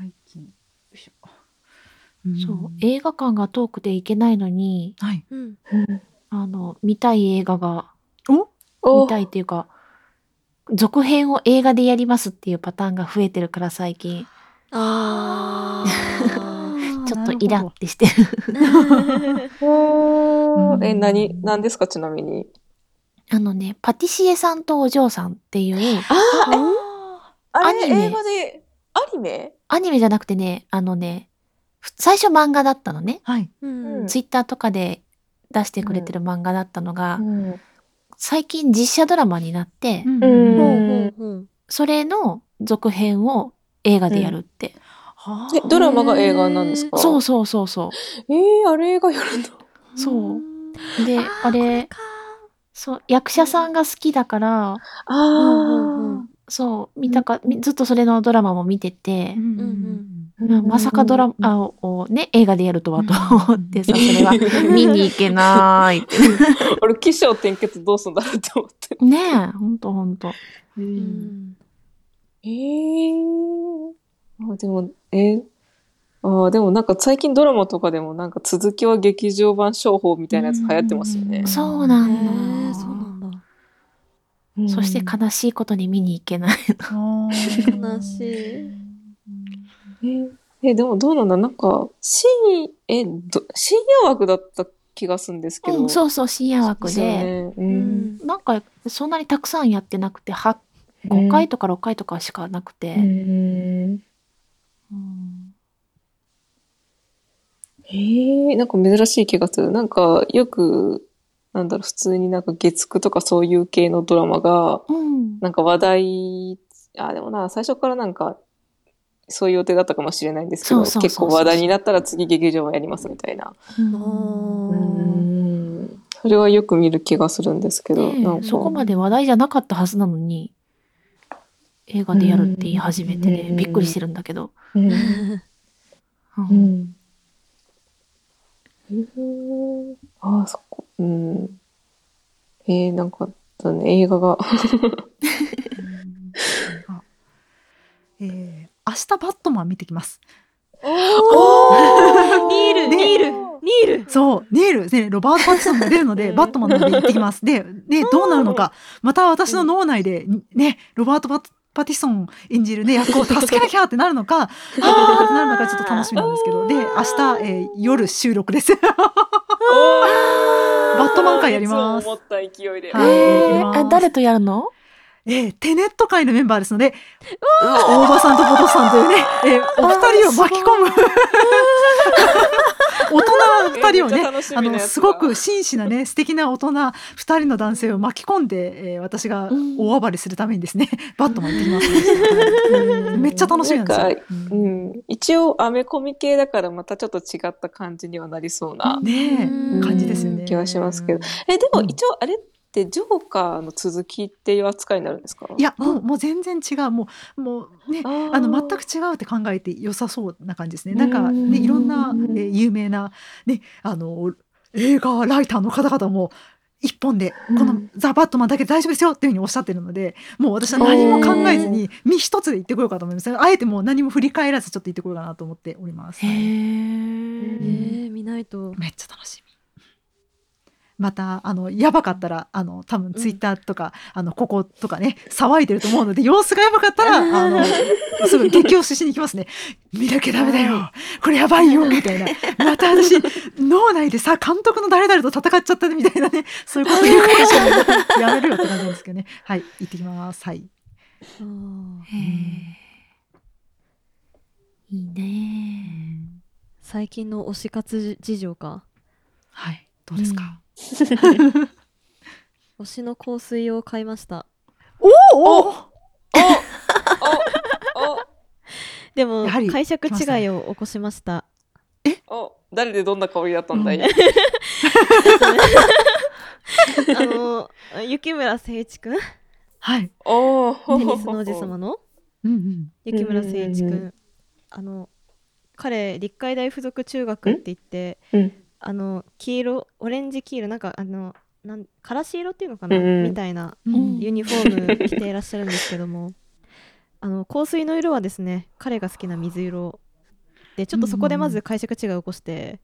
最近。よいしょ。そう、映画館が遠くて行けないのに、はい。うん。あの、見たい映画が、お？見たいっていうか、続編を映画でやりますっていうパターンが増えてるから最近、あー。ちょっとイラってしてる。うん。え、何、何ですか？ちなみに。あのね、パティシエさんとお嬢さんっていう、ああアニメ。れ、映画で、アニメ？アニメじゃなくてね、あのね、ふ最初漫画だったのね。はい。うん。ツイッターとかで出してくれてる漫画だったのが、ん。最近実写ドラマになって、うん。うん。ほうほうほうそれの続編を映画でやるって。はえ、ドラマが映画なんですか？そうそうそうそえー、あれ映画やるの？う。そう。う。で、あーあれ、か。そう、役者さんが好きだから、あうんうんそう、見たか、みずっとそれのドラマも見てて、うんうんままさかドラマをね、映画でやるとはと思ってさ、それは見に行けないって。俺、起承転結どうすんだろうって思って。ねえ、ほんとほんと。ううんんえー。あ、でも、えああ、でもなんか最近ドラマとかでもなんか続きは劇場版商法みたいなやつ流行ってますよね。そうなへんだ。ーそうなんだそして悲しいことに見に行けないの。悲しいええ、でもどうなんだ？なんか、深夜、え、ど、深夜枠だった気がするんですけど。うん、そうそう、深夜枠で。ね。う。うんんなんか、そんなにたくさんやってなくて、は5回とか6回とかしかなくて。うん。うんええなんか珍しい気がする。なんか、よく、なんだろう、普通になんか月9とかそういう系のドラマが、うん。なんか話題、あ、でもな、最初からなんか、そういう予定だったかもしれないんですけど、結構話題になったら次劇場版やりますみたいな。うんそれはよく見る気がするんですけど、ね。そこまで話題じゃなかったはずなのに、映画でやるって言い始めてね、うんびっくりしてるんだけど。うん。ううんああ、そこ。うん。えー、なんか、だね、映画が。あえー明日バットマン見てきます。ニール、ねニール、ニール。そう、ネイル、ね、ロバート・パティソンも出るので、バットマンの方で行ってきます。で、ね、どうなるのか、また私の脳内で、ね、ロバートパ・パティソン演じるね、役を助けなきゃってなるのか、あーってなるのかちょっと楽しみなんですけど、で、明日、えー夜収録です。トマン会やります思った勢いで。はいえやりますー、あ誰とやるの？えーテネット界のメンバーですので、大場さんとポトスさんというね、えーお二人を巻き込む。大人二人をねあの、すごく紳士なね、素敵な大人二人の男性を巻き込んで、えー私がうん大暴れするためにですね、バットマン行ってきます、めっちゃ楽しみなんですよ。うん。一応、アメコミ系だからまたちょっと違った感じにはなりそうなね感じですよね。気はしますけど。え、でもうん一応、あれってジョーカーの続きっていう扱いになるんですか？いや、もう、もう全然違う。もう、もうね、あの全く違うって考えて良さそうな感じですね。なんかうんねいろんな、えー有名なねあの映画ライターの方々も一本でこのうんザバットマンだけで大丈夫ですよっていうふうにおっしゃってるので、もう私は何も考えずに身一つで行ってこようかと思います。あえてもう何も振り返らずちょっと行ってこようかなと思っております。へはいえー。ー、見ないと。めっちゃ楽しみ。またあのやばかったらあの多分ツイッターとか、あのこことかね騒いでると思うので 様子がやばかったらあのすぐ激推ししに行きますね。見なきゃダメだよ。これやばいよみたいな。また私脳内でさ監督の誰々と戦っちゃったみたいなねそういうこと言うかもしれない。やめるよって感じなんですけどね。はい行ってきます。はい。あーへー。いいね。最近の推し活事情か？はい。どうですか、推しの香水を買いました。おおお。でもやはり解釈違いを起こしました。おお誰でどんな香りだったんだい、うん。あの雪村誠一くん、テはい。おおニスの王子様の？うんうん。雪村誠一くうんうんん、あの彼立海大附属中学って言って、うんあの黄色オレンジ黄色なんかあのなんからし色っていうのかな、うんうん。みたいなうん。ユニフォーム着ていらっしゃるんですけども。あの香水の色はですね彼が好きな水色でちょっとそこでまず解釈違いを起こして、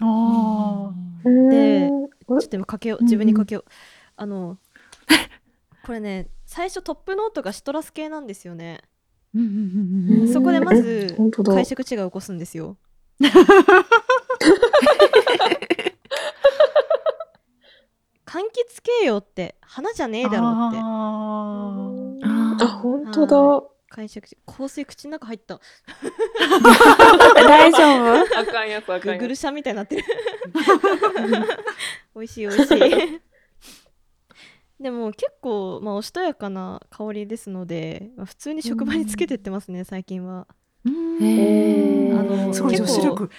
あでうん。ちょっと今かけよう自分にかけよう、あの これね最初トップノートがシトラス系なんですよね。そこでまず解釈違いを起こすんですよ 柑橘系よって花じゃねえだろって。あー。ああ、本当だ。解釈香水口の中入った。大丈夫？あかんやつあかんやつ。ググルシャみたいになってる。美味しい美味しい。でも結構、まあ、おしとやかな香りですので、まあ普通に職場につけてってますね最近は。うん。へー。あのすごい女子力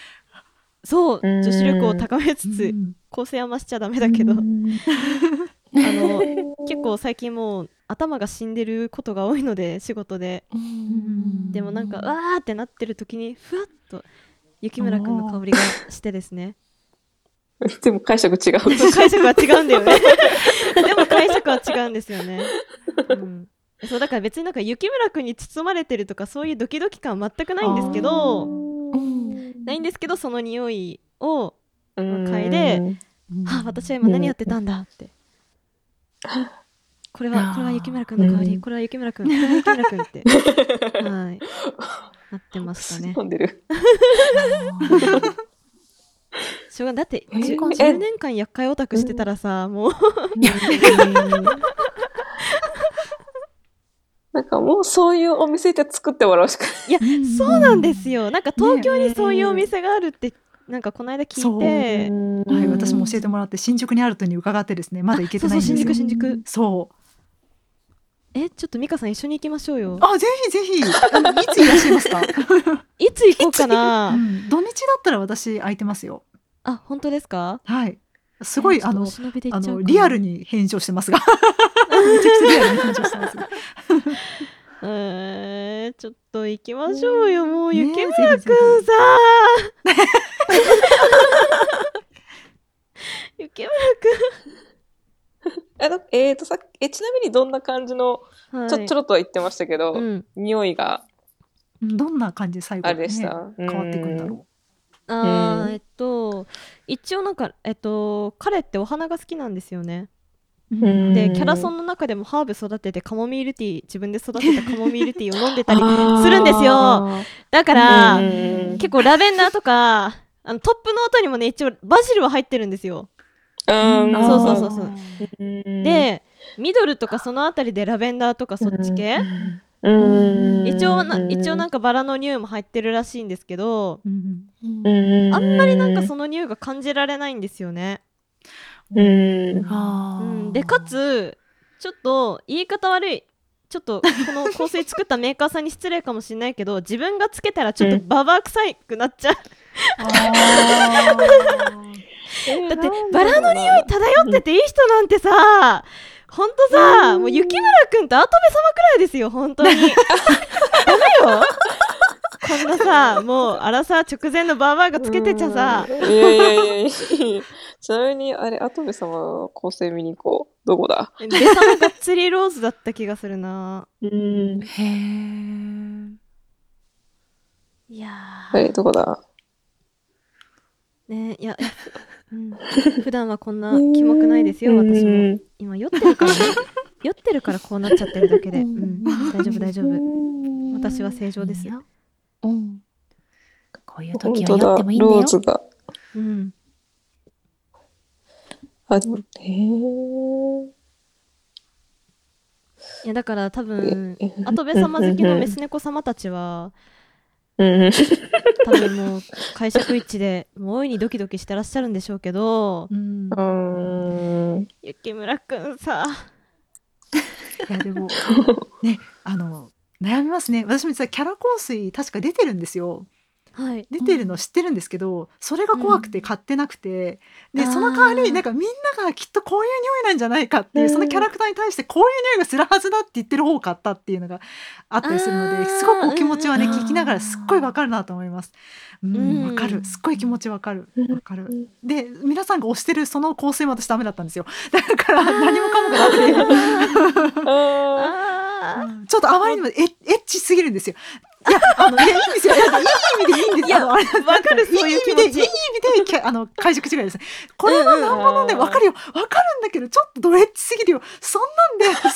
そううん。女子力を高めつつうん。構成は増しちゃダメだけど。あうん。の結構最近もう頭が死んでることが多いので仕事で。うん。でもなんかわーってなってる時にふわっと雪村くんの香りがしてですね。でも解釈違う。解釈は違うんだよね。でも解釈は違うんですよね、うん、そうだから別になんか雪村くんに包まれてるとかそういうドキドキ感全くないんですけど。うんないんですけどその匂いをうん。嗅いでうん。あ私は今何やってたんだって。これはこれは雪村くんの香りうん。これは雪村くんこれは雪村くんって。はい。なってましたね。飲んでる。しょうがだってえ 10, え10年間厄介オタクしてたらさもうなんかもうそういうお店で作ってもらうしかい。やうんそうなんですよ。なんか東京にそういうお店があるってなんかこの間聞いて。はい、私も教えてもらって新宿にあるとに伺ってですね。まだ行けてないんですよ。そうそう新宿新宿。そう。えちょっと美香さん一緒に行きましょうよ。あぜひぜひ。あのいついらっしゃいますか、いつ行こうかうなん。土日だったら私空いてますよ。あ本当ですか？はい。すごいあのあのリアルに返事をしてますがめちゃくちゃリアルに返事をしてますが えー、ちょっと行きましょうよ。もうね雪村くんさ雪村 えだえーとさえちなみにどんな感じの、くん、はい、ちょちょろっとは言ってましたけど、うん。匂いが。うんどんな感じ？で最後あにねれでした。変わっていくんだろう。んあーえっと一応なんかえっと彼ってお花が好きなんですよねでキャラソンの中でもハーブ育ててカモミールティー自分で育てたカモミールティーを飲んでたりするんですよ。だから、うん。結構ラベンダーとかあのトップノートにもね一応バジルは入ってるんですよ。うん。そうそうそうそう。うん。でミドルとかそのあたりでラベンダーとかそっち系、うん。一応な一応なんかバラの匂いも入ってるらしいんですけどあんまりなんかその匂いが感じられないんですよね、うん。あー。うん、でかつちょっと言い方悪い。ちょっとこの香水作ったメーカーさんに失礼かもしれないけど自分がつけたらちょっとババア臭いくなっちゃう、あ だってバラの匂い漂ってていい人なんてさほんとさもう雪村くんと跡部様くらいですよ本当に。ダメよ。こんなさもうあらさ直前のバーバーがつけてちゃさ ちなみにあれ跡部様の構成見に行こう。どこだ？ベサのがっつりローズだった気がするな。うん。へー。いやあれどこだ？ーねいや、うん、普段はこんなキモくないですよ私も。うん今酔ってるからね。酔ってるからこうなっちゃってるだけで、うん、大丈夫大丈夫。私は正常ですいいよ。うん。こういう本時は酔ってもいいんだよ。ロー。ズが。うんあでもへー。いやだから多分え跡部様好きのメス猫様たちはうん多分もう解釈一致でもう大いにドキドキしてらっしゃるんでしょうけどーうん。うん雪村くんさ。いやでもねあの悩みますね。私も実はキャラ香水確か出てるんですよはい。出てるの知ってるんですけど、それが怖くて買ってなくて、であー。その代わりになんかみんながきっとこういう匂いなんじゃないかっていう、うん。そのキャラクターに対してこういう匂いがするはずだって言ってる方を買ったっていうのがあったりするのですごくお気持ちはねうん聞きながらすっごいわかるなと思います。うんうんわかる。すっごい気持ちわかる。うん。わかる。で皆さんが推してるその香水も私ダメだったんですよ。だから何もかもがダメで。ちょっとあまりにもエッチすぎるんですよ。いや、あの、いや、いいんですよ。いやいい意味でいいんですよ。あのあれわかるいいそういう気持ち意味で、いい意味で、あの、解釈違いです。これはなんぼのね、うんわかるよ。わかるんだけど、ちょっとドエッチすぎるよ。そんなんで、そんな、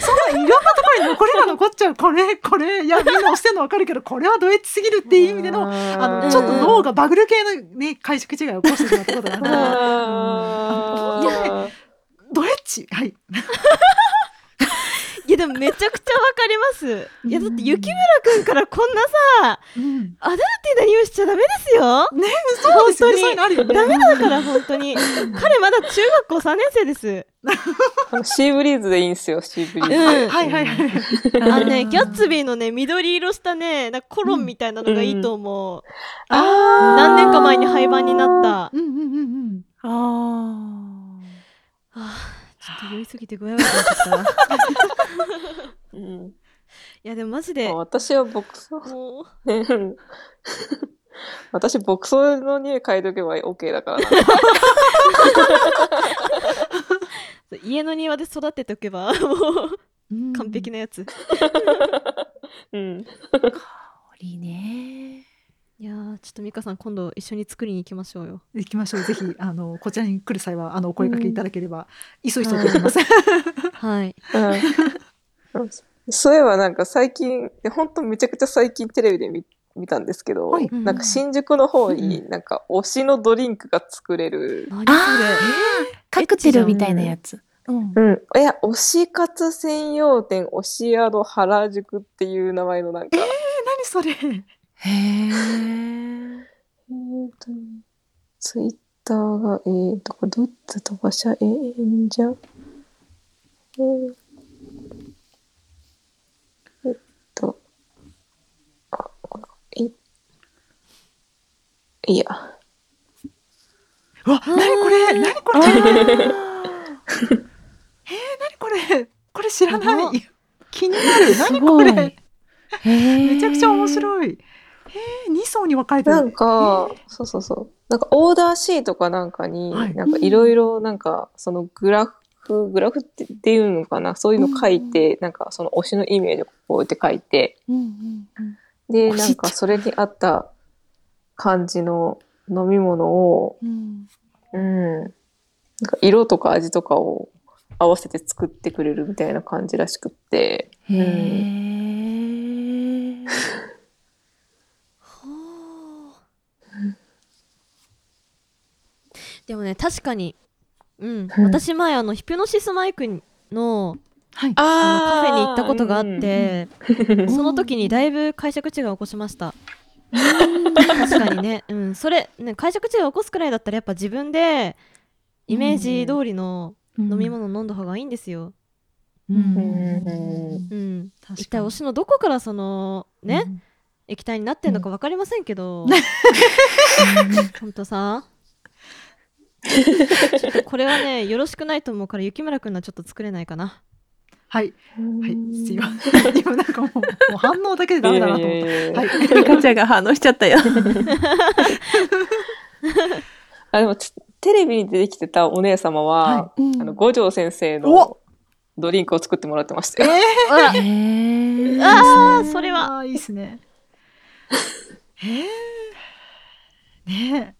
そんないろんなところに残りが残っちゃう。これ、これ、いや、みんな押してんのわかるけど、これはドエッチすぎるっていう意味での、あの、ちょっと脳がバグル系のね、解釈違いを起こしてしまったことがあるのであードエッチはい。いやでもめちゃくちゃわかります。いやだって雪村くんからこんなさうん。アダルティーな匂いしちゃダメですよ。ね、そうですよね。本当に。そういうのあるよね。ダメだから本当に。彼まだ中学校3年生です。シーブリーズでいいんすよ、シーブリーズ。で。うん。はいはいはい。あのねギャッツビーのね緑色したねなんかコロンみたいなのがいいと思う、あ何年か前に廃盤になった。うんうんうんうん。ああーちょっと酔いすぎて具合悪くなっちゃったいうんやでもマジであ私は牧草。もうねうん 私、牧草の匂い嗅いどけば OK だからな。家の庭で育てておけばもう完璧な。なやつ うん。あ、香りね。いやーちょっと美香さん今度一緒に作りに行きましょうよ行きましょう。ぜひ、あの、こちらに来る際は、あの、お声掛けいただければ、いそいそと思います。はいうんそういえばなんか最近、本当めちゃくちゃ最近テレビで見見たんですけど、はいなんか新宿の方になんか推しのドリンクが作れる。何それ？カクテルみたいなやつ。うん。うん。いや、推し活専用店推し宿原宿っていう名前のなんか、何それ？へえ。えーとね、ツイッターが、えーと、これどうやって飛ばしゃええんじゃえーえっと、あ、これ、い、いいや。うわ、何これ何これえー、何これこれ知らない。気になる。何すごいこれ。めちゃくちゃ面白い。えー、2層に分かれてる。なんか、そうそうそう。なんかオーダーシートかなんかに、はいなんかいろいろなんかそのグラフ、グラフってっていうのかな？そういうの書いて、なんかその推しのイメージをこうやって書いて、うんうんうん。で、なんかそれに合った感じの飲み物を、うん。うん。なんか色とか味とかを合わせて作ってくれるみたいな感じらしくって。へうんえ。でもね確かに。うん、うん。私前あのヒプノシスマイクのはい。あのカフェに行ったことがあって、うんその時にだいぶ解釈違いを起こしました。確かにね、うん、それ、ね、解釈違いを起こすくらいだったらやっぱ自分でイメージ通りの飲み物飲んだ方がいいんですよ。うん。うん。うん、確かに。一体推しのどこからそのね、うん。液体になってんのか分かりませんけど、ほん。とさちょっとこれはねよろしくないと思うから雪村くんのはちょっと作れないかな。はい。はい。すいません。今なんかもう、もう反応だけでダメだなと思った。いやいやいやはい。リカちゃんが反応しちゃったよ。あ、でもテテレビに出てきてたお姉様は、うんあの、五条先生おのドリンクを作ってもらってましたよ。え。あーそれはあーいいですね。へえ。ねえ。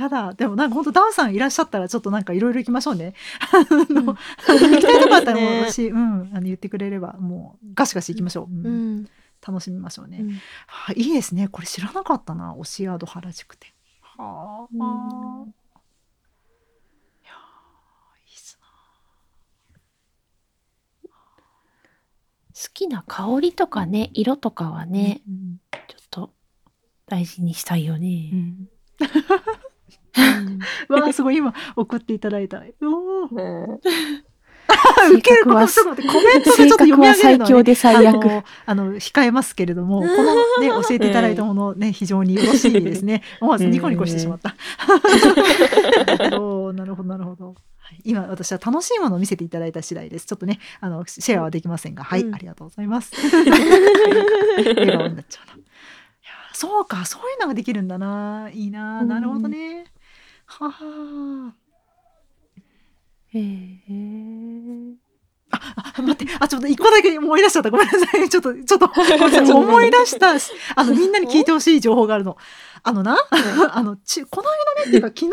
やだ。でもなんか本当ダンさんいらっしゃったらちょっとなんかいろいろ行きましょうね。行きたいとこあったらもうね私、うん、あの言ってくれればもうガシガシ行きましょう。うんうん楽しみましょうね。うんはい、いいですね。これ知らなかったな。推しアード原宿店。はあ。いやーいいっす好きな香りとかね、色とかはな。ね、うんちょっと大事にしたいようわあ、すごい。今送っていただいた。おーね 受けるこのちょコメントでちょっと読み上げるのは、ね、最強で最悪あの控えますけれどもこのね教えていただいたものね非常によろしいですね 思わずニコニコしてしまった。なるほどなるほど今私は楽しいものを見せていただいた次第です。ちょっとねあのシェアはできませんが、はい、うんありがとうございます。笑顔になっちゃうな。いやそうかそういうのができるんだな。いいな。なるほどね。はは。へえ。ああ、待って、あ、ちょっと一個だけ思い出しちゃった。ごめんなさい。ちょっと、ちょっと、思い出した、あの、みんなに聞いてほしい情報があるの。あのな、あの、ち、この間ね、っていうか、昨日ね、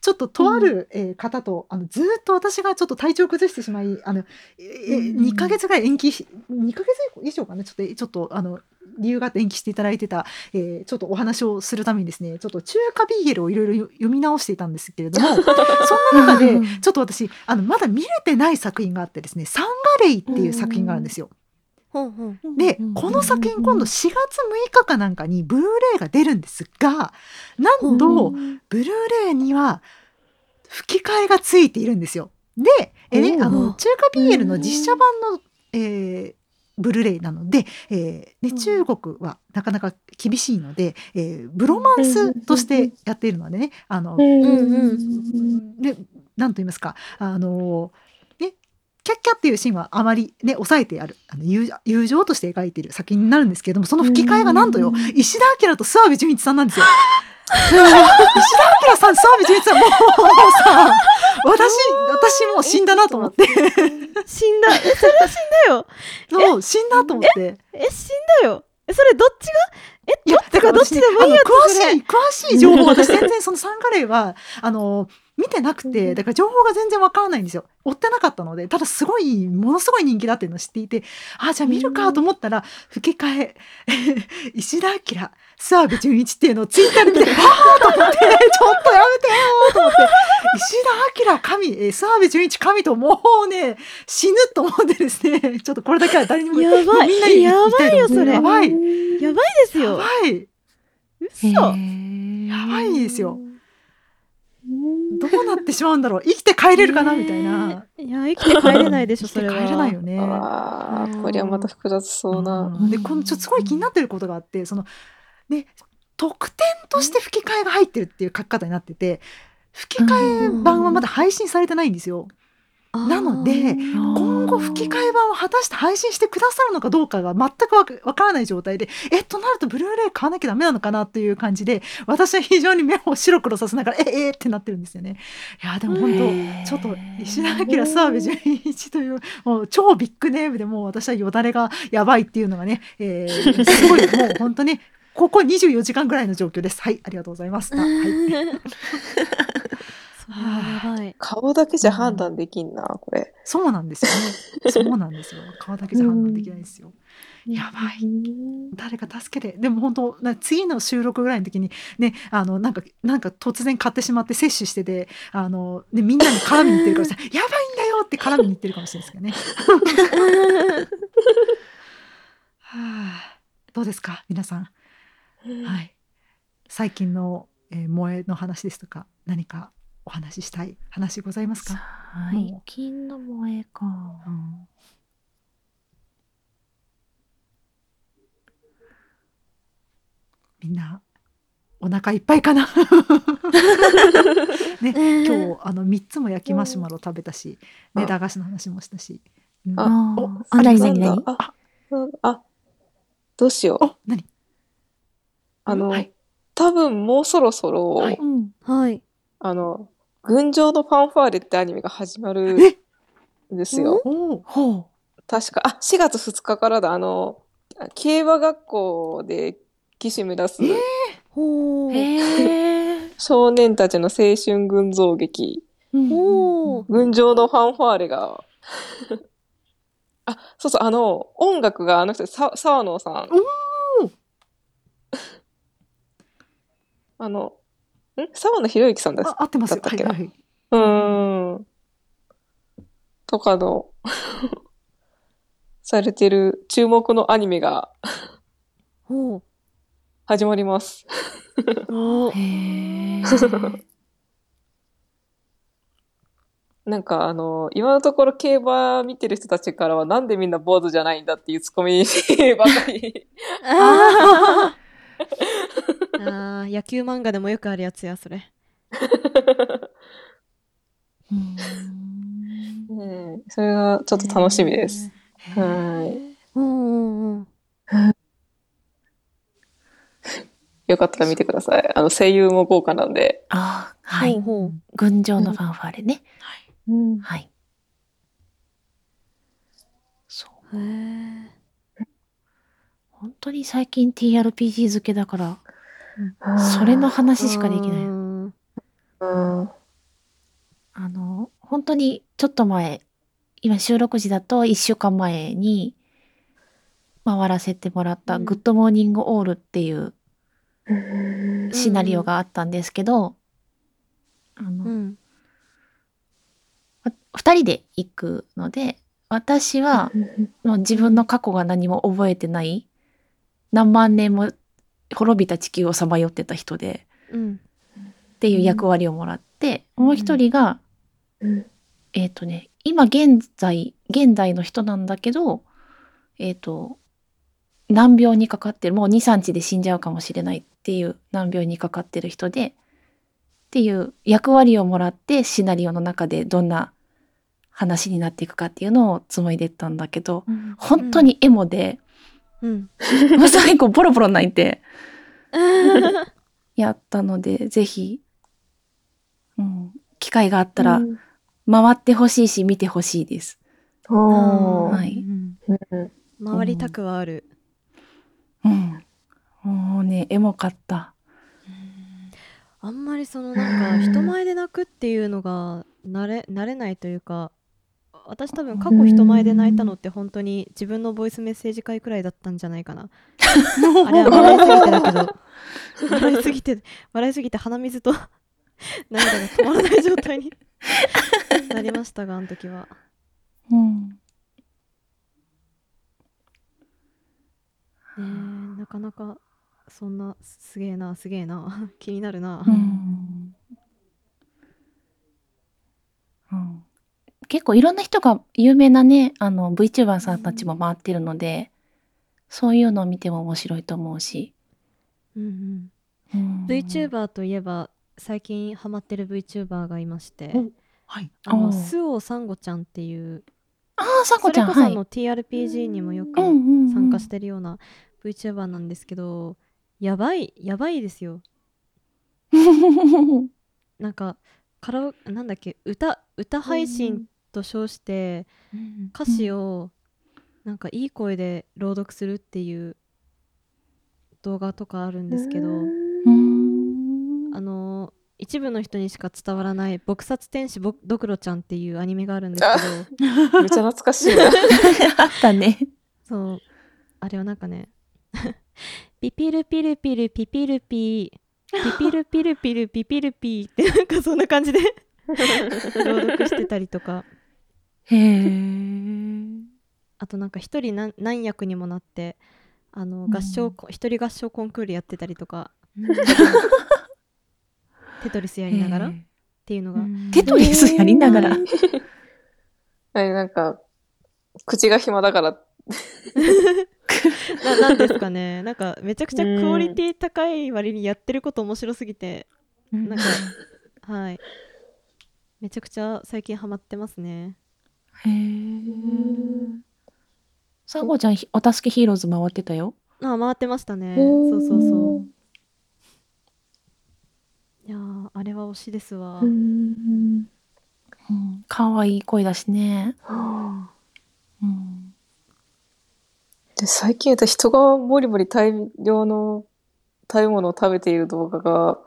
ちょっととある、えー方と、あの、ずーっと私がちょっと体調崩してしまい、あの、えー、うん2ヶ月ぐらい延期し、2ヶ月以上かな、ちょっと、ちょっと、あの、理由があって延期していただいてた、えーちょっとお話をするためにですね、ちょっと中華ビーゲルをいろいろよ読み直していたんですけれども、そんな中で、ちょっと私、あの、まだ見れてない作品があってですね、サンガレイっていう作品があるんですよ。で、この作品今度4月6日かなんかにブルーレイが出るんですが、なんと、ブルーレイには吹き替えがついているんですよ。で、えあの、中華 BL の実写版の、えーブルーレイなので、えーね、中国はなかなか厳しいので、えーブロマンスとしてやっているのでね、あの、うん。で、なんと言いますか、あの、ね、キャッキャっていうシーンはあまりね、抑えてある、あの友友情として描いている作品になるんですけれども、その吹き替えがなんとよ、石田明と諏訪部純一さんなんですよ。石田明さん、諏訪部純一さん、もうさ、私、私もう死んだなと思って、死んだえそれは死んだよそう、死んだと思って。え死んだよえそれどっちがえいや、だからどっちでもいいやつ詳しい、詳しい情報、私全然そのサンガレイは、あの、見てなくて、だから情報が全然わからないんですよ。追ってなかったので、ただすごい、ものすごい人気だっていうのを知っていて、あ、じゃあ見るかと思ったら、吹き替え、石田明、諏訪部純一っていうのをツイッターで見て、わーと思って、ちょっとやめてよーと思って、石田明神、えー諏訪部純一神ともうね、死ぬと思ってですね、ちょっとこれだけは誰にもやばいみんなに言やばいよそれやばい。やばいですやよばい。嘘やばいですよ。どうなってしまうんだろう？生きて帰れるかな？みたいな。いや生きて帰れないでしょそれは生きて帰れないよね。ああ、これはまた複雑そうな。うんで、このちょっとすごい気になってることがあって、その、ね、特典として吹き替えが入ってるっていう書き方になってて、吹き替え版はまだ配信されてないんですよ。なので今後吹き替え版を果たして配信してくださるのかどうかが全くわかわからない状態で、え、となるとブルーレイ買わなきゃダメなのかなっていう感じで、私は非常に目を白黒させながら、え、えってなってるんですよね。いや、でも本当、ちょっと石田明、澤部純一という、もう超ビッグネームでもう私はよだれがやばいっていうのがね、えーすごい、もう本当に、ここ24時間ぐらいの状況です。はい、ありがとうございます。あはい。それはやばい顔だけじゃ判断できんな、これ。そうなんですよね。そうなんですよ。顔だけじゃ判断できないですよ。やばい。誰か助けて。でも本当、な次の収録ぐらいの時に、ね、あの、なんか、なんか突然買ってしまって摂取してて、あの、ね、みんなに絡みに行ってるからさ、やばいんだよって絡みに行ってるかもしれないですけどね。はあ、どうですか？皆さん。はい。最近の、えー萌えの話ですとか、何かお話ししたい話ございますか、最近の萌えか。うん。みんなお腹いっぱいかな？ね今日あの3つも焼きマシュマロ食べたし、ね、あ駄菓子の話もしたし、うん。あおああ、なになになになんだあ、どうしよう。お何？あの、はい。多分もうそろそろ、はい。うん。はい。あの、群青のファンファーレってアニメが始まるえ？んですよ。確か、あ、4月2日からだ。あの、競馬学校で騎士目指すほう。へえ。少年たちの青春群像劇、ほう。群青のファンファーレが、あ、そうそう、あの、音楽があの人、さ沢野さん。あの、ん沢野博之さんだあ合ってます。よだったっけな？はいはい、うーん。とかの、されてる注目のアニメがほ始まります。なんかあの、今のところ競馬見てる人たちからはなんでみんな坊主じゃないんだっていうツッコミばかり。あー 野球漫画でもよくあるやつやそれうんうん それがちょっと楽しみです。へーはい。うんうん よかったら見てください。あの、声優も豪華なんで。あはい。ほうほう群青のファンファーレね。はい。へえ。本当に最近 TRPG 漬けだから、それの話しかできない。あの、本当にちょっと前、今収録時だと1週間前に回させてもらったうんグッドモーニングオールっていうシナリオがあったんですけど、あの、うん。わ二人で行くので、私はもう自分の過去が何も覚えてない、何万年も滅びた地球をさまよってた人で、うん。っていう役割をもらって、もう一人が、うん。えっ、とね、今現在、現代の人なんだけど、えっ、と、難病にかかってる、もう2、3日で死んじゃうかもしれないっていう難病にかかってる人で、っていう役割をもらってシナリオの中でどんな話になっていくかっていうのを紡いでったんだけど、本当にエモで、うん。最後ボロボロ泣いて やったので、ぜひ、うん、機会があったらうん回ってほしいし見てほしいです。はい回りたくはある。うん。もうね、エモかった。あんまりそのなんか人前で泣くっていうのが慣れ慣れないというか私多分過去人前で泣いたのって本当に自分のボイスメッセージ会くらいだったんじゃないかな。あれは笑いすぎてだけど。笑いすぎて笑いすぎて鼻水と涙が止まらない状態に なりましたがあの時は。うん。ねえなかなかそんなすげえなすげえな気になるな、うん。うん結構いろんな人が有名なね、あの VTuber さんたちも回ってるので、そういうのを見ても面白いと思うし。うんうん。うん。VTuber といえば最近ハマってる VTuber がいまして。おはい。あのスオサンゴちゃんっていうああ、さこちゃん、はい。それこそあの TRPG にもよく参加してるような VTuber なんですけどやばいやばいですよ。なんかカラオなんだっけ歌歌配信と称して歌詞をなんかいい声で朗読するっていう動画とかあるんですけどうんあの一部の人にしか伝わらない「撲殺天使ぼドクロちゃん」っていうアニメがあるんですけどめっちゃ懐かしいな。あったね。そうあれはなんかね ピピルピルピルピピルピーピピルピルピルピピルピーってなんかそんな感じで 朗読してたりとかへえ。あとなんか一人何何役にもなってあの合唱、こ一人合唱コンクールやってたりとかテトリスやりながらっていうのが、テトリスやりながら。はい、なんか、口が暇だから、ななんですかね。なんかめちゃくちゃクオリティ高い割にやってること面白すぎて、なんかはい。めちゃくちゃ最近ハマってますねへえ。さこちゃん、ひお助けヒーローズ回ってたよ。あ回ってましたねそうそうそういやーあれは推しですわ、うんうん。かわいい声だしね。うんうん。で最近私人がもりもり大量の食べ物を食べている動画が、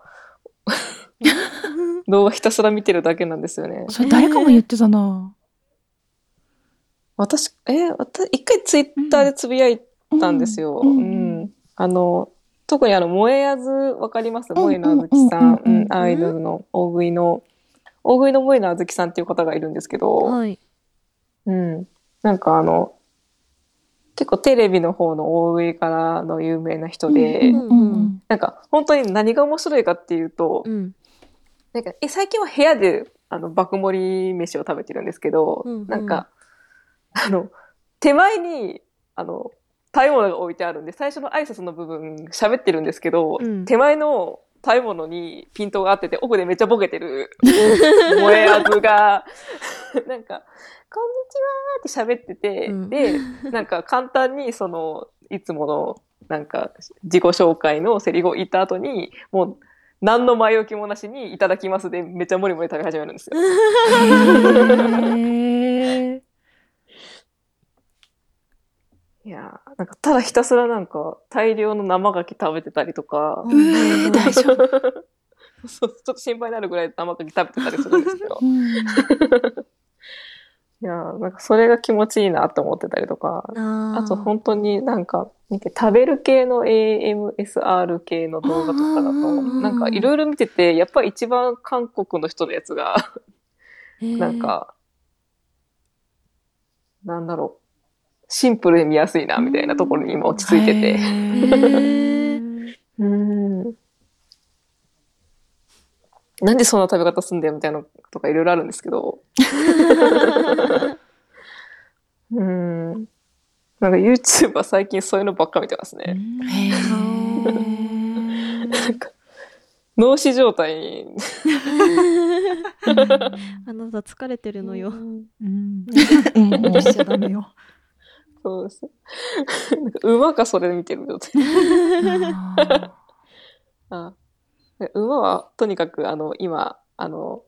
動画ひたすら見てるだけなんですよね。それ誰かも言ってたな。私、え、私、一回ツイッターでつぶやいたんですよ。ううんん。あの、特にあの、萌えあず、わかります？ん萌えのあずきさん。うんうんうん。うん。うん、アイドルの大食いの、大食いの萌えのあずきさんっていう方がいるんですけど、はい。うん。なんかあの、結構テレビの方の大食いからの有名な人で、うんうん。なんか本当に何が面白いかっていうと、うん。なんかえ最近は部屋であの爆盛り飯を食べてるんですけど、うんうん。なんかあの手前にあの食べ物が置いてあるんで最初の挨拶の部分喋ってるんですけど、うん手前の食べ物にピントが合ってて奥でめっちゃボケてる萌えあずが なんか「こんにちは」って喋ってて、うんでなんか簡単にそのいつものなんか自己紹介のセリフを言った後にもう何の前置きもなしに「いただきます」でめっちゃモリモリ食べ始めるんですよ。へえ。いやーなんかただひたすらなんか大量の生牡蠣食べてたりとか、えー大丈夫。そうちょっと心配になるぐらい生牡蠣食べてたりするんですけど。いやーなんかそれが気持ちいいなって思ってたりとか、ああと本当になんか、なんか食べる系の AMSR 系の動画とかだと、ん。なんかいろいろ見てて、やっぱり一番韓国の人のやつが、なんか、なんだろう、シンプルで見やすいなみたいなところに今落ち着いてて。なんでそんな食べ方すんだよみたいなのとかいろいろあるんですけど。うん。なんか YouTuber 最近そういうのばっか見てますね。へなんか脳死状態に。あなた疲れてるのよ。うん。ー無理しちゃダメよ。そうです。なんか馬かそれ見てる状態。あ馬はとにかくあの今、あの、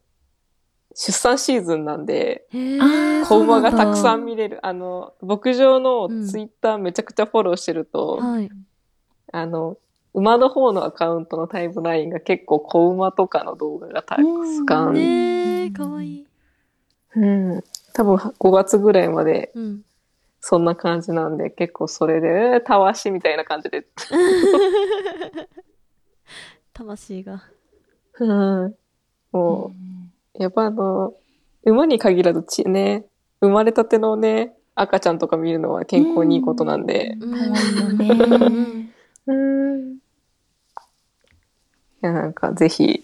出産シーズンなんで、子馬がたくさんそ見れる。あの、牧場のうんツイッターめちゃくちゃフォローしてると、うなんだはい。あの、馬の方のアカウントのタイムラインが結構子馬とかの動画がたくさん。ねえ、かわいい。うん。多分5月ぐらいまでうん。そんな感じなんで、結構それで、えーたわしみたいな感じで。魂が。うん。もう、やっぱあの、馬に限らずちね、生まれたてのね、赤ちゃんとか見るのは健康にいいことなんで。うん。いや、なんかぜひ、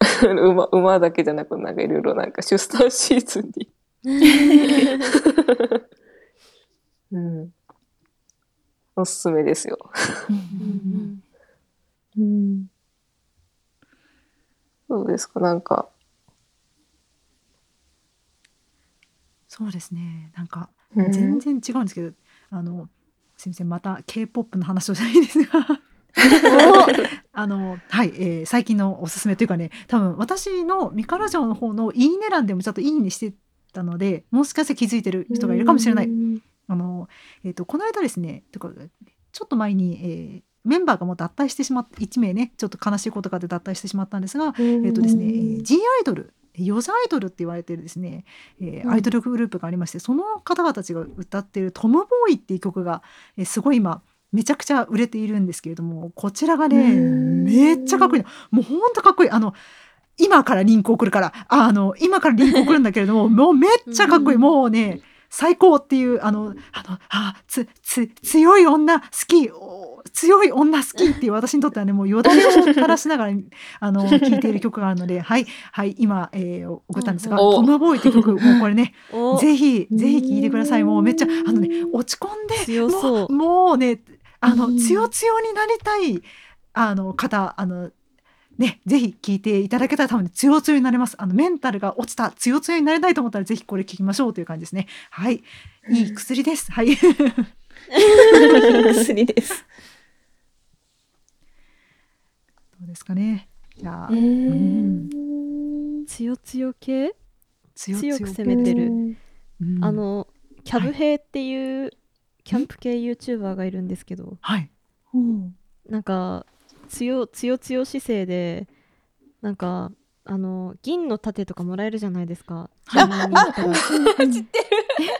馬、馬だけじゃなく、なんかいろいろなんか出産シーズンに。うん。おすすめですよ。うんうん。どうですかなんか。そうですね。なんかうん全然違うんですけど、あのすみませんまた K-POP の話をじゃないですが。あのはい、えー最近のおすすめというかね多分私のミカラジオの方のいいね欄でもちょっといいねしてたのでもしかして気づいてる人がいるかもしれない。あのえー、とこの間ですねとかちょっと前に、えーメンバーがもう脱退してしまって1名ねちょっと悲しいことがあって脱退してしまったんですが、えっ、とですね、えー G アイドルヨザアイドルって言われてるですね、えーうんアイドルグループがありましてその方々たちが歌っている「トムボーイ」っていう曲が、えーすごい今めちゃくちゃ売れているんですけれどもこちらがねうんめっちゃかっこいい。のもうほんとかっこいい。あの今からリンク送るからああの今からリンク送るんだけれどももうめっちゃかっこいい、うんもうね最高っていうあのあのあつつ強い女好きお強い女好きっていう私にとってはね もうよだれを垂らしながらあの聴いている曲があるのではいはい今、えー送ったんですが「おトムボーイ」って曲もうこれねお。ぜひぜひ聴いてください。もうめっちゃあのね落ち込んでもうもうねあの、うん。つよつよになりたいあの方あのねぜひ聞いていただけたら多分ねつよつよになれます。あのメンタルが落ちたつよつよになりたいと思ったらぜひこれ聞きましょうという感じですね。はい。いい薬です。はい。薬です。どうですかね。いやううん。つよつよ系。強く攻めてる。うん。あのキャブヘイっていうキャンプ系 YouTuber がいるんですけど。はい。なんか強強強姿勢でなんかあの銀の盾とかもらえるじゃないですか。10万人いったら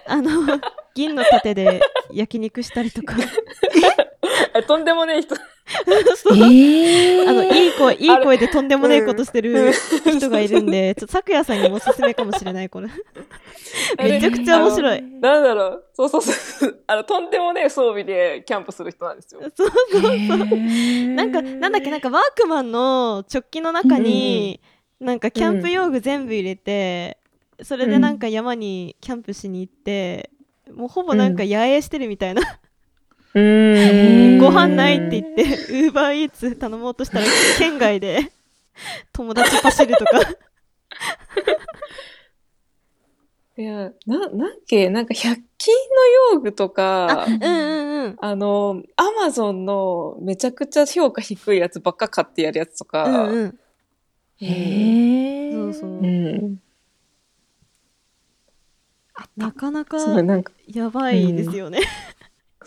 あの銀の盾で焼肉したりとか。あとんでもねえ人。ええあのいい声いい声でとんでもねえことしてる人がいるんで ちょっと咲夜さんにもおすすめかもしれないこ れ。めちゃくちゃ面白い。なんだろう。そうそうそう。あの、とんでもねえ装備でキャンプする人なんですよ。そうそうそう。なんかなんだっけなんかワークマンの直帰の中に、なんかキャンプ用具全部入れて、それでなんか山にキャンプしに行って、もうほぼなんか野営してるみたいな、うーん。ご飯ないって言ってウーバーイーツ頼もうとしたら県外で友達パシるとか。いや、な、なんけ、なんか100均の用具とか、うんうんうん。あの、アマゾンのめちゃくちゃ評価低いやつばっか買ってやるやつとか、うんうん。へえそうそう。うん。なかなかすごいなんか、やばいですよね、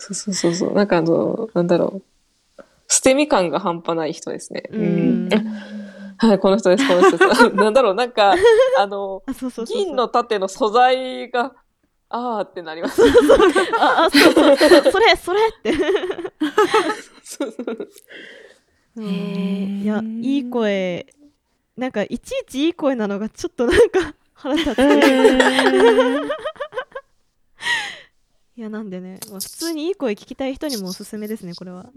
そうそうそうそう。なんかあの、なんだろう。捨て身感が半端ない人ですね。うんはい、この人です、この人です。なんだろう、なんか、あの、あ、そうそうそうそう。銀の盾の素材が、あーってなります。あ、あ、そうそうそう、それ、それって。そうそううんへーいや、いい声。なんか、いちいちいい声なのがちょっとなんか腹立つ。いや、なんでね、まあ、普通にいい声聞きたい人にもおすすめですね、これは。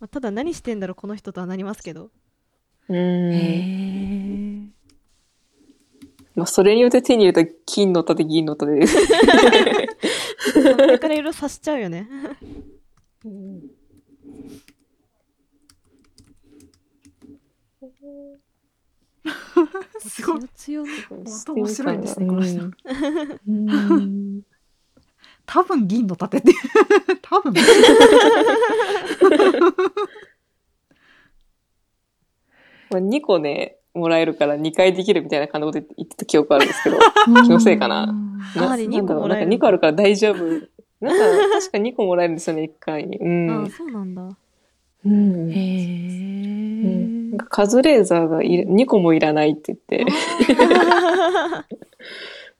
まあ、ただ何してんだろう、この人とはなりますけど。うへん。え。まあ、それによって手に入れた金の盾、銀の盾です。それからいろいろ察しちゃうよね。すごい。強め本当面白いですねこの人うん。多分銀の盾って。多分。まあ、2個ね、もらえるから2回できるみたいな感じで言ってた記憶あるんですけど。気のせいかななんだろう二個もらえるなんか2個あるから大丈夫。なんか、確か2個もらえるんですよね、1回に。うん。あ、そうなんだ。うんへえ。うんなんかカズレーザーがいる2個もいらないって言って。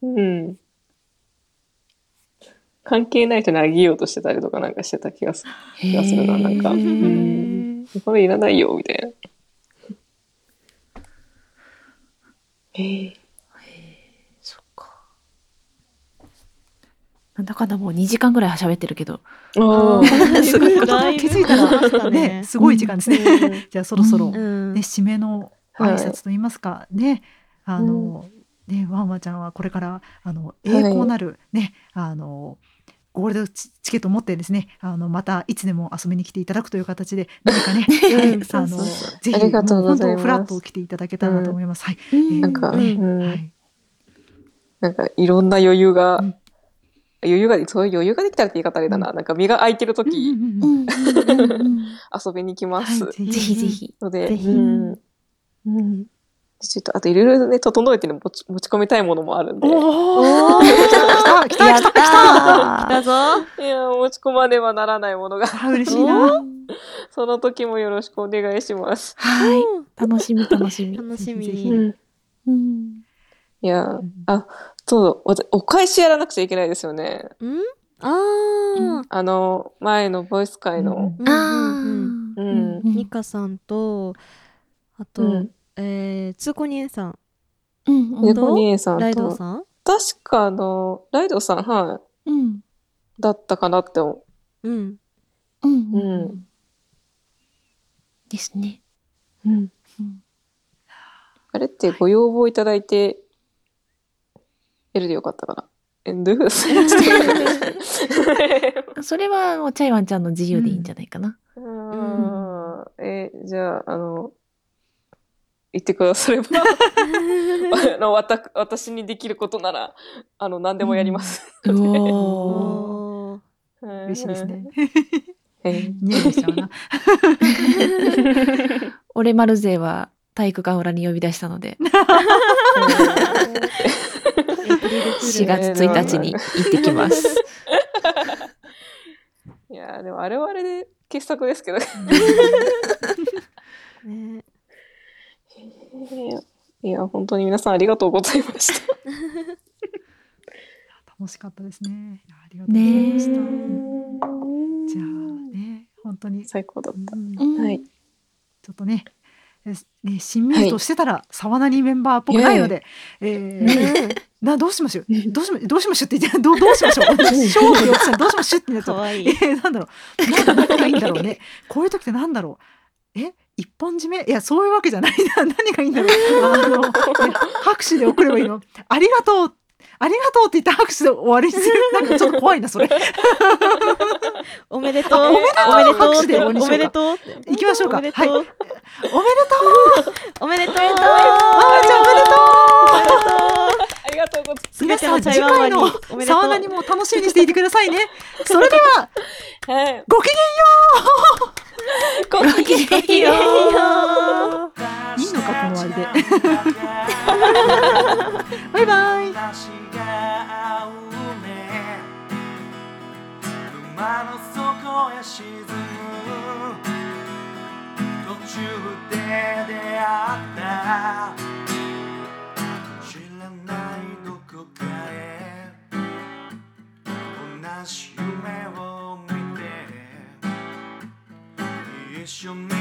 うん。関係ない人にあげようとしてたりとかなんかしてた気がする。気がするななんかうんこれいらないよ、みたいな。ええそっか。なんだかんだもう2時間ぐらい喋ってるけど。すごいだいぶ気づいたらねね、すごい時間ですね。じゃあそろそろ、うね、うん。締めの挨拶といいますか、ね、あの、ね、ワンワちゃんはこれから、あの、栄光なる、ね、あの、ゴールドチチケットを持ってですね、あの、またいつでも遊びに来ていただくという形で、何かね、あの、ぜひ、本当フラット来ていただけたらなと思います。はい。なんか、うん。うん。はい。なんかいろんな余裕が、うん余裕が、そういう余裕ができたらって言い方あれだな。なんか身が空いてるとき、うんうんうん遊びに来ます。はいぜひぜ。ひ。ので、ぜひうん。うん。ちょっと、あといろいろね、整えてね、持ち持ち込みたいものもあるんで。いおおー来た来た来た来た来ただぞ。や、持ち込まねばならないものが、あ嬉しいな。その時もよろしくお願いします。はい。楽しみ楽しみ。楽しみ。ぜひぜひうん。うん。いや、あ、そう、お返しやらなくちゃいけないですよね。ん？ああの、前のボイス会の。うんーうんうん。ミカさんと、あと、うんえー、通行人さん、うんうん猫兄さんライドさん？確かあの、ライドさん、はい、うん。だったかなって思うん。うんう。うん。ですね。うん。うんあれってご要望いただいて、やるでよかったかな。え、どういうことですか？それはもうチャイワンちゃんの自由でいいんじゃないかな。うーんえ、じゃあ、あの、言ってくだされば、あの、わた、私にできることなら、あの、何でもやります。嬉しいですね。。はいニヤニヤしちゃうな。俺丸勢は体育館裏に呼び出したので、4月1日に行ってきます。いやーでもあれはあれで傑作ですけど。ねいや、本当に皆さんありがとうございました。楽しかったですね。ありがとうございました。ねじゃあね、本当に、最高だっうんた。うんはい。ちょっとね、えね、しんみりとしてたら、沢なにメンバーっぽくないので、えーなどうしましょう？どうしまどうしましょう？って言ってどうどうしましょう？勝負の奥さんどうしましょう？ってなっちゃうえーなんだろう。なんか何がいいんだろうね。こういう時ってなんだろう？え？一本締め？いやそういうわけじゃないな。何がいいんだろう？あの、ね拍手で送ればいいの。ありがとうありがとうって言った拍手で終わりにするなんかちょっと怖いなそれ おめでとう。あおめでとうおめでとう拍手で終わりにしようかおめでとう。行きましょうかおめでとう。はいおめでとうおめでとう。あーちゃんおめでとうありがとうございます。皆さん次回のサウナにも楽しみにしていてくださいねそれでははい。ごきげんよごきげんよう。ういいのかこの終わりで沈む途中で出会った知らないどこかへ同じ夢を見て一緒に